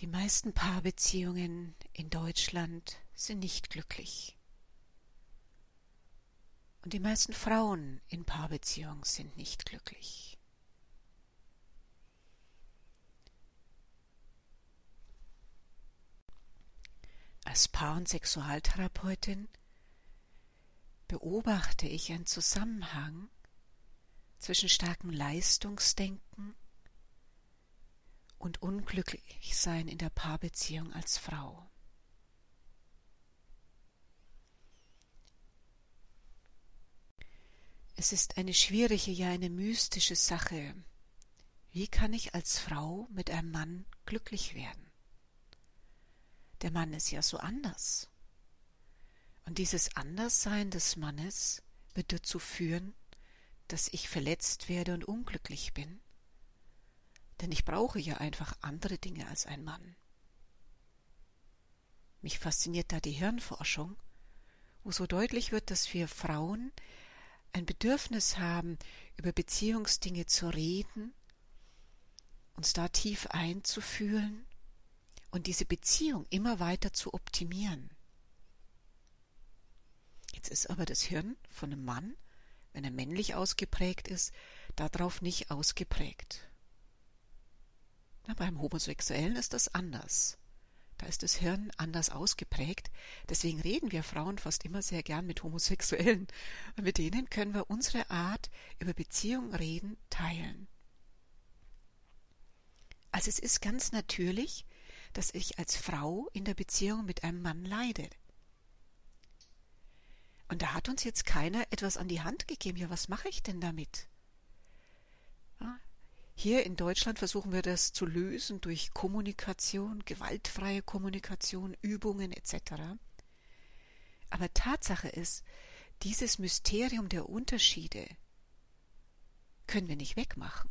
Die meisten Paarbeziehungen in Deutschland sind nicht glücklich. Und die meisten Frauen in Paarbeziehungen sind nicht glücklich. Als Paar- und Sexualtherapeutin beobachte ich einen Zusammenhang zwischen starkem Leistungsdenken und unglücklich sein in der Paarbeziehung als Frau. Es ist eine schwierige, ja eine mystische Sache. Wie kann ich als Frau mit einem Mann glücklich werden? Der Mann ist ja so anders. Und dieses Anderssein des Mannes wird dazu führen, dass ich verletzt werde und unglücklich bin. Denn ich brauche ja einfach andere Dinge als ein Mann. Mich fasziniert da die Hirnforschung, wo so deutlich wird, dass wir Frauen ein Bedürfnis haben, über Beziehungsdinge zu reden, uns da tief einzufühlen und diese Beziehung immer weiter zu optimieren. Jetzt ist aber das Hirn von einem Mann, wenn er männlich ausgeprägt ist, darauf nicht ausgeprägt. Na, beim Homosexuellen ist das anders. Da ist das Hirn anders ausgeprägt. Deswegen reden wir Frauen fast immer sehr gern mit Homosexuellen. Und mit denen können wir unsere Art, über Beziehungen reden, teilen. Also es ist ganz natürlich, dass ich als Frau in der Beziehung mit einem Mann leide. Und da hat uns jetzt keiner etwas an die Hand gegeben. Ja, was mache ich denn damit? Hier in Deutschland versuchen wir das zu lösen durch Kommunikation, gewaltfreie Kommunikation, Übungen etc. Aber Tatsache ist, dieses Mysterium der Unterschiede können wir nicht wegmachen.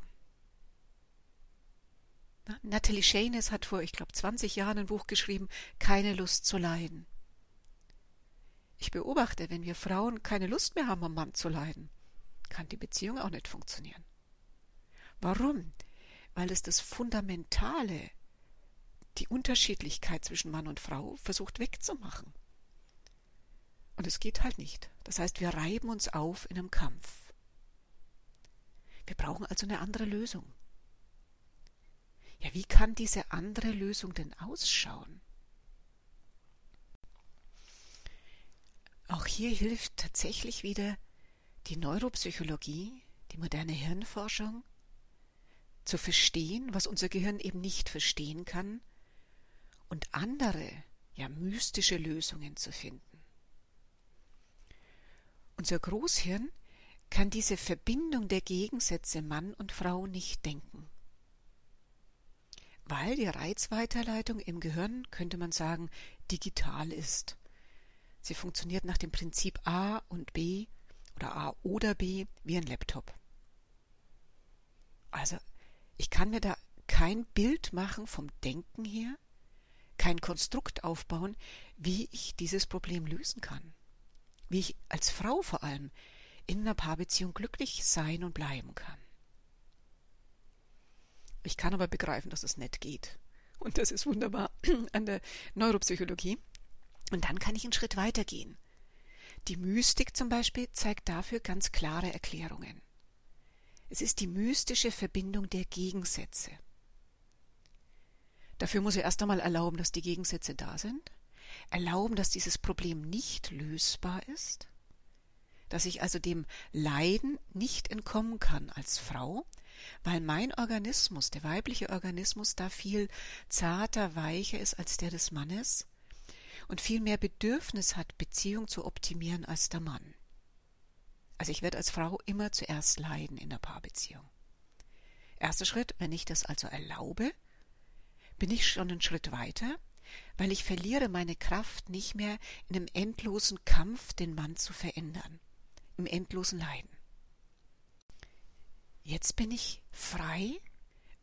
Natalie Shanes hat vor, ich glaube, 20 Jahren ein Buch geschrieben, Keine Lust zu leiden. Ich beobachte, wenn wir Frauen keine Lust mehr haben, am Mann zu leiden, kann die Beziehung auch nicht funktionieren. Warum? Weil es das Fundamentale, die Unterschiedlichkeit zwischen Mann und Frau versucht wegzumachen. Und es geht halt nicht. Das heißt, wir reiben uns auf in einem Kampf. Wir brauchen also eine andere Lösung. Ja, wie kann diese andere Lösung denn ausschauen? Auch hier hilft tatsächlich wieder die Neuropsychologie, die moderne Hirnforschung, zu verstehen, was unser Gehirn eben nicht verstehen kann, und andere, ja mystische Lösungen zu finden. Unser Großhirn kann diese Verbindung der Gegensätze Mann und Frau nicht denken. Weil die Reizweiterleitung im Gehirn, könnte man sagen, digital ist. Sie funktioniert nach dem Prinzip A und B oder A oder B wie ein Laptop. Also ich kann mir da kein Bild machen vom Denken her, kein Konstrukt aufbauen, wie ich dieses Problem lösen kann. Wie ich als Frau vor allem in einer Paarbeziehung glücklich sein und bleiben kann. Ich kann aber begreifen, dass es nicht geht. Und das ist wunderbar an der Neuropsychologie. Und dann kann ich einen Schritt weitergehen. Die Mystik zum Beispiel zeigt dafür ganz klare Erklärungen. Es ist die mystische Verbindung der Gegensätze. Dafür muss er erst einmal erlauben, dass die Gegensätze da sind, erlauben, dass dieses Problem nicht lösbar ist, dass ich also dem Leiden nicht entkommen kann als Frau, weil mein Organismus, der weibliche Organismus, da viel zarter, weicher ist als der des Mannes und viel mehr Bedürfnis hat, Beziehung zu optimieren als der Mann. Also ich werde als Frau immer zuerst leiden in der Paarbeziehung. Erster Schritt, wenn ich das also erlaube, bin ich schon einen Schritt weiter, weil ich verliere meine Kraft nicht mehr in einem endlosen Kampf, den Mann zu verändern, im endlosen Leiden. Jetzt bin ich frei,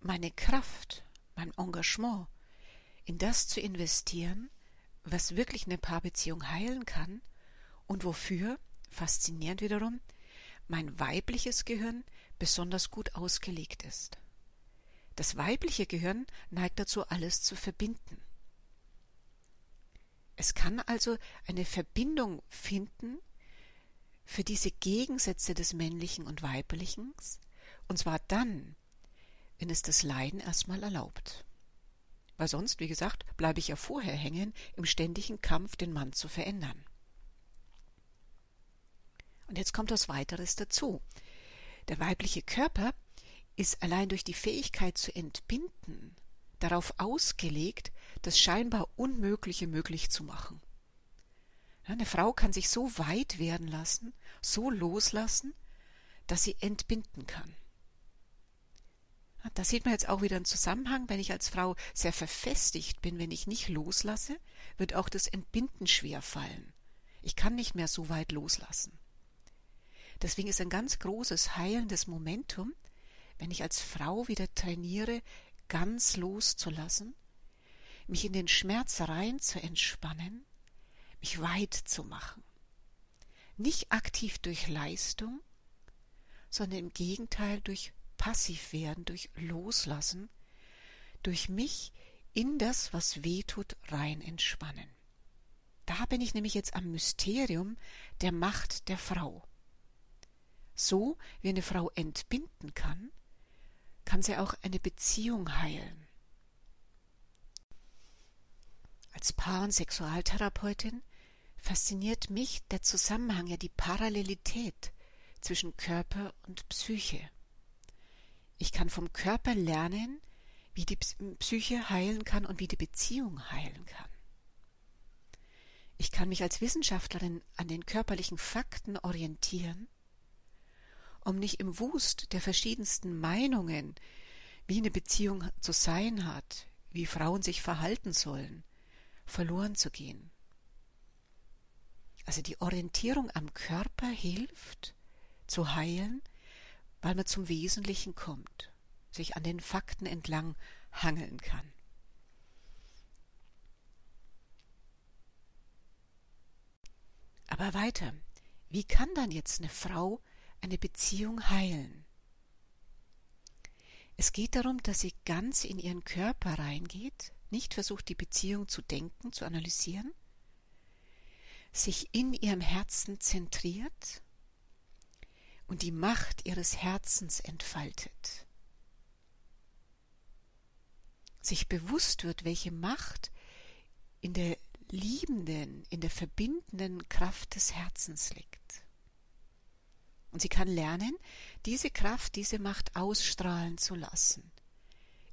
meine Kraft, mein Engagement in das zu investieren, was wirklich eine Paarbeziehung heilen kann und wofür faszinierend wiederum, mein weibliches Gehirn besonders gut ausgelegt ist. Das weibliche Gehirn neigt dazu, alles zu verbinden. Es kann also eine Verbindung finden für diese Gegensätze des Männlichen und Weiblichen, und zwar dann, wenn es das Leiden erstmal erlaubt. Weil sonst, wie gesagt, bleibe ich ja vorher hängen im ständigen Kampf, den Mann zu verändern. Und jetzt kommt was weiteres dazu. Der weibliche Körper ist allein durch die Fähigkeit zu entbinden darauf ausgelegt, das scheinbar Unmögliche möglich zu machen. Eine Frau kann sich so weit werden lassen, so loslassen, dass sie entbinden kann. Da sieht man jetzt auch wieder einen Zusammenhang. Wenn ich als Frau sehr verfestigt bin, wenn ich nicht loslasse, wird auch das Entbinden schwer fallen. Ich kann nicht mehr so weit loslassen. Deswegen ist ein ganz großes heilendes Momentum, wenn ich als Frau wieder trainiere, ganz loszulassen, mich in den Schmerz rein zu entspannen, mich weit zu machen. Nicht aktiv durch Leistung, sondern im Gegenteil durch Passivwerden, durch Loslassen, durch mich in das, was weh tut, rein entspannen. Da bin ich nämlich jetzt am Mysterium der Macht der Frau. So wie eine Frau entbinden kann, kann sie auch eine Beziehung heilen. Als Paar- und Sexualtherapeutin fasziniert mich der Zusammenhang, ja die Parallelität zwischen Körper und Psyche. Ich kann vom Körper lernen, wie die Psyche heilen kann und wie die Beziehung heilen kann. Ich kann mich als Wissenschaftlerin an den körperlichen Fakten orientieren um nicht im Wust der verschiedensten Meinungen, wie eine Beziehung zu sein hat, wie Frauen sich verhalten sollen, verloren zu gehen. Also die Orientierung am Körper hilft zu heilen, weil man zum Wesentlichen kommt, sich an den Fakten entlang hangeln kann. Aber weiter, wie kann dann jetzt eine Frau eine Beziehung heilen. Es geht darum, dass sie ganz in ihren Körper reingeht, nicht versucht, die Beziehung zu denken, zu analysieren, sich in ihrem Herzen zentriert und die Macht ihres Herzens entfaltet. Sich bewusst wird, welche Macht in der liebenden, in der verbindenden Kraft des Herzens liegt. Und sie kann lernen, diese Kraft, diese Macht ausstrahlen zu lassen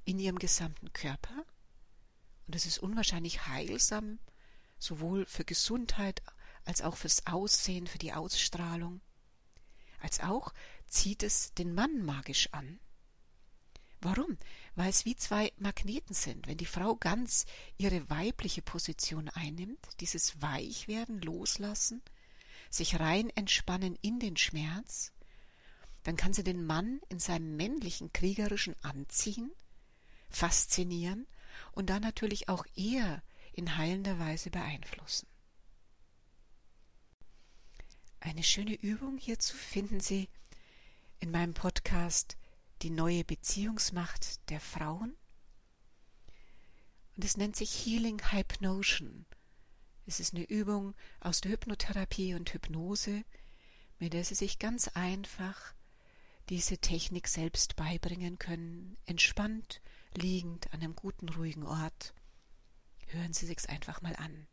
in ihrem gesamten Körper. Und es ist unwahrscheinlich heilsam, sowohl für Gesundheit als auch fürs Aussehen, für die Ausstrahlung. Als auch zieht es den Mann magisch an. Warum? Weil es wie zwei Magneten sind. Wenn die Frau ganz ihre weibliche Position einnimmt, dieses Weichwerden, Loslassen, sich rein entspannen in den Schmerz, dann kann sie den Mann in seinem männlichen kriegerischen anziehen, faszinieren und dann natürlich auch eher in heilender Weise beeinflussen. Eine schöne Übung hierzu finden Sie in meinem Podcast Die neue Beziehungsmacht der Frauen. Und es nennt sich Healing Hypnotion es ist eine Übung aus der Hypnotherapie und Hypnose, mit der Sie sich ganz einfach diese Technik selbst beibringen können, entspannt, liegend an einem guten, ruhigen Ort. Hören Sie sich's einfach mal an.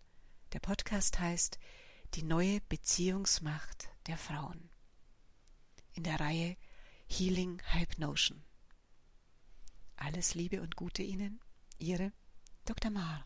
Der Podcast heißt Die neue Beziehungsmacht der Frauen. In der Reihe Healing Hypnotion. Alles Liebe und Gute Ihnen, Ihre Dr. Maar.